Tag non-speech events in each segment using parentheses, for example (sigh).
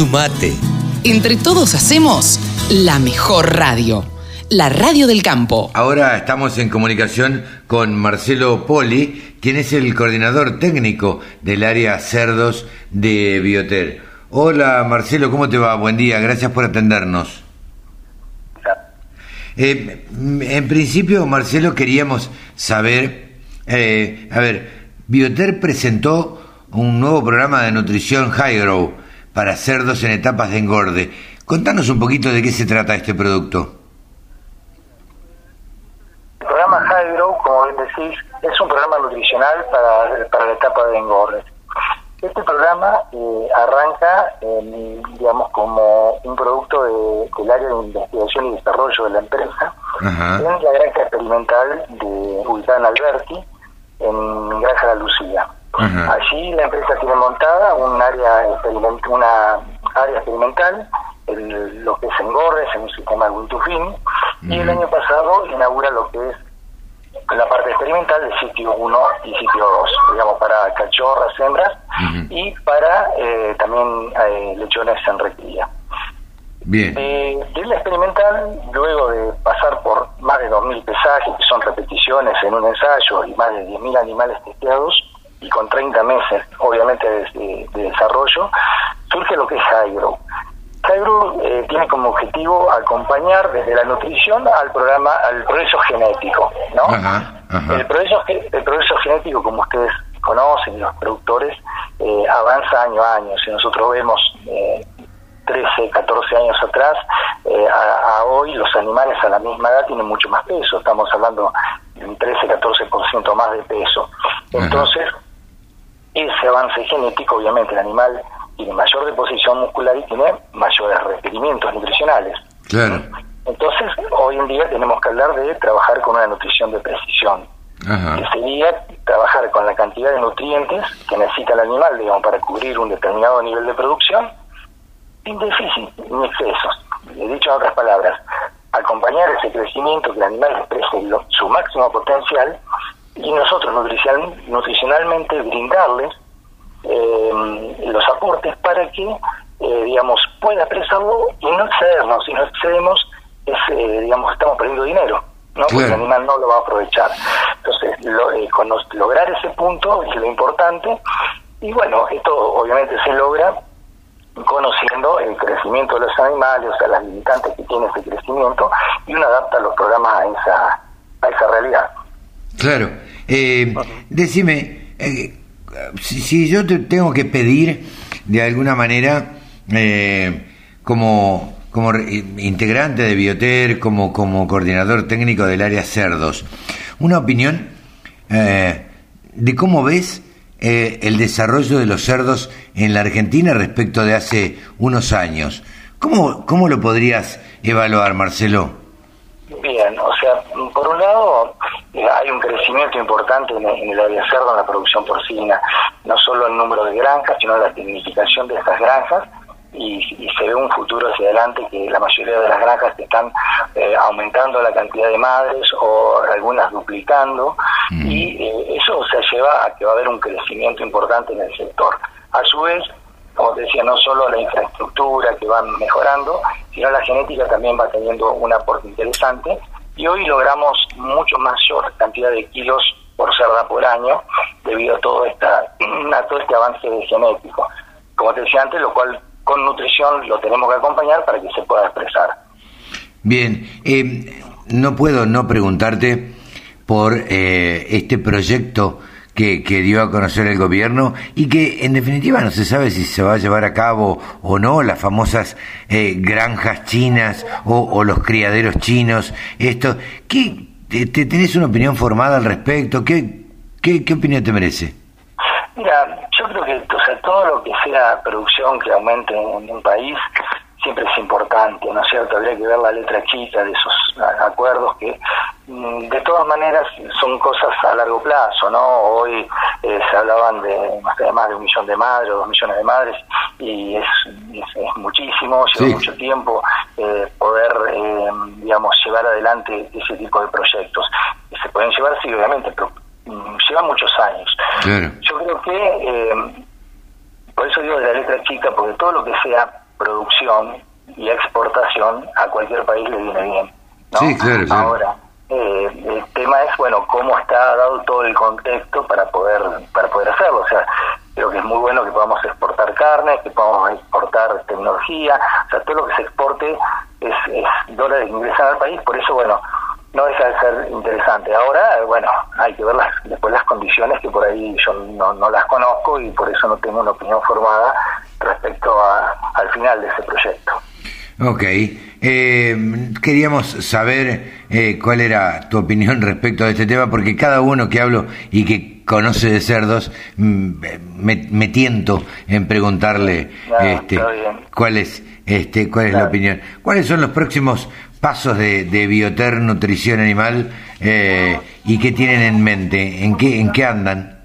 Sumate. Entre todos hacemos la mejor radio. La radio del campo. Ahora estamos en comunicación con Marcelo Poli, quien es el coordinador técnico del área cerdos de Bioter. Hola Marcelo, ¿cómo te va? Buen día, gracias por atendernos. Eh, en principio, Marcelo, queríamos saber, eh, a ver, Bioter presentó un nuevo programa de nutrición High Grow para cerdos en etapas de engorde. Contanos un poquito de qué se trata este producto. El programa High Grow, como bien decís, es un programa nutricional para, para la etapa de engorde. Este programa eh, arranca, digamos, como un producto de, del área de investigación y desarrollo de la empresa en la granja experimental de ubicada en Alberti, en Granja La Lucía. Allí la empresa tiene montada un área una área experimental, en lo que es engordes, en un sistema Win y el año pasado inaugura lo que es la parte experimental de sitio 1 y sitio 2, digamos, para cachorras, hembras y para eh, también eh, lechones en recría. Bien. Eh, de la experimental, luego de pasar por más de 2.000 pesajes, que son repeticiones en un ensayo, y más de 10.000 animales testeados, y con 30 meses, obviamente, de, desarrollo, surge lo que es Hydro. Hydro eh, tiene como objetivo acompañar desde la nutrición al programa, al progreso genético, ¿no? El, progreso, el progreso genético, como ustedes conocen, los productores, eh, avanza año a año. Si nosotros vemos eh, 13, 14 años atrás, eh, a, hoy los animales a la misma edad tienen mucho más peso, estamos hablando de un 13, 14% más de peso. Entonces, avance genético, obviamente, el animal tiene mayor deposición muscular y tiene mayores requerimientos nutricionales. Claro. Entonces, hoy en día tenemos que hablar de trabajar con una nutrición de precisión. que sería trabajar con la cantidad de nutrientes que necesita el animal, digamos, para cubrir un determinado nivel de producción, sin déficit ni excesos. He dicho en otras palabras, acompañar ese crecimiento que el animal exprese su máximo potencial y nosotros nutricionalmente brindarles eh, los aportes para que, eh, digamos, pueda expresarlo y no excedernos. Si no excedemos, es, eh, digamos, estamos perdiendo dinero, ¿no? Porque el animal no lo va a aprovechar. Entonces, lo, con lograr ese punto es lo importante. Y bueno, esto obviamente se logra conociendo el crecimiento de los animales, o sea, las limitantes que tiene ese crecimiento, y uno adapta los programas a esa, a esa realidad. Claro. Eh, decime, eh, si, yo te tengo que pedir de alguna manera, eh, como, como integrante de Bioter, como, como coordinador técnico del área cerdos, una opinión eh, de cómo ves el desarrollo de los cerdos en la Argentina respecto de hace unos años. ¿Cómo, cómo lo podrías evaluar, Marcelo? Bien, o sea, por un lado eh, hay un crecimiento importante en, el área cerdo, en la producción porcina, no solo el número de granjas, sino la tecnificación de estas granjas, y, se ve un futuro hacia adelante que la mayoría de las granjas están eh, aumentando la cantidad de madres o algunas duplicando, mm. y eh, eso se lleva a que va a haber un crecimiento importante en el sector. A su vez, como te decía, no solo la infraestructura que va mejorando, sino la genética también va teniendo un aporte interesante y hoy logramos mucho mayor cantidad de kilos por cerda por año debido a todo, esta, (clears throat) a todo este avance genético. Como te decía antes, lo cual con nutrición lo tenemos que acompañar para que se pueda expresar. Bien, eh, no puedo no preguntarte por eh, este proyecto que, dio a conocer el gobierno y que en definitiva no se sabe si se va a llevar a cabo o no las famosas eh, granjas chinas o, los criaderos chinos. Esto, ¿qué, te, ¿Tenés una opinión formada al respecto? ¿Qué, qué, qué opinión te merece? Mira, yo creo que o sea, todo lo que sea producción que aumente en un país siempre es importante, ¿no es cierto? Habría que ver la letra chica de esos acuerdos que de todas maneras son cosas a largo plazo, ¿no? Hoy eh, se hablaban de más de un millón de madres, dos millones de madres, y es, es, muchísimo, lleva mucho tiempo eh, poder, eh, digamos, llevar adelante ese tipo de proyectos. Se pueden llevar, sí, obviamente, pero mm, lleva muchos años. Yo creo que, por eso digo de la letra chica, porque todo lo que sea producción y exportación a cualquier país le viene bien. Sí, claro, Ahora, eh, el tema es, bueno, cómo está dado todo el contexto para poder para poder hacerlo. O sea, creo que es muy bueno que podamos exportar carne, que podamos exportar tecnología, o sea, todo lo que se exporte es, es dólares que ingresan al país, por eso, bueno, no deja de ser interesante. Ahora, bueno, hay que ver las, después las condiciones que por ahí yo no, no las conozco y por eso no tengo una opinión formada respecto al final de ese proyecto. Ok, eh, queríamos saber eh, cuál era tu opinión (laughs) respecto a este tema, porque cada uno que hablo y que conoce de cerdos, mm, me, tiento en preguntarle este, cuál es, este, cuál es la opinión. ¿Cuáles son los próximos pasos de, de Bioter Nutrición Animal eh, y qué tienen en mente? ¿En qué, en qué andan?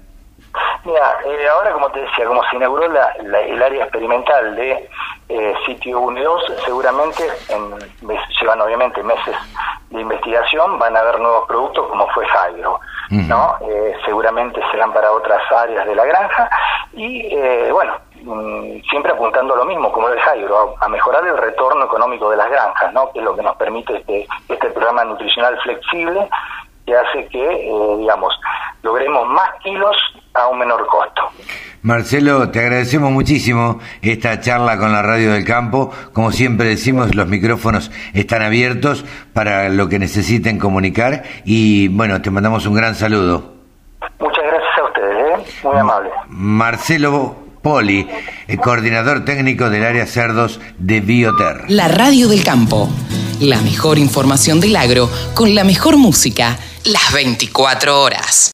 Mira, eh, ahora como te decía, como se inauguró la, el área experimental de eh, sitio 1 y 2, seguramente en, llevan obviamente meses de investigación, van a haber nuevos productos como fue Jairo, ¿no? Eh, seguramente serán para otras áreas de la granja y bueno, mm, siempre apuntando a lo mismo, como el Jairo, a, mejorar el retorno económico de las granjas, ¿no? Que es lo que nos permite este, este programa nutricional flexible que hace que, digamos, logremos más kilos a un menor costo. Marcelo, te agradecemos muchísimo esta charla con la Radio del Campo. Como siempre decimos, los micrófonos están abiertos para lo que necesiten comunicar y bueno, te mandamos un gran saludo. Muchas gracias a ustedes, ¿eh? muy amable. Marcelo Poli, el coordinador técnico del área cerdos de Bioter. La Radio del Campo, la mejor información del agro con la mejor música, las 24 horas.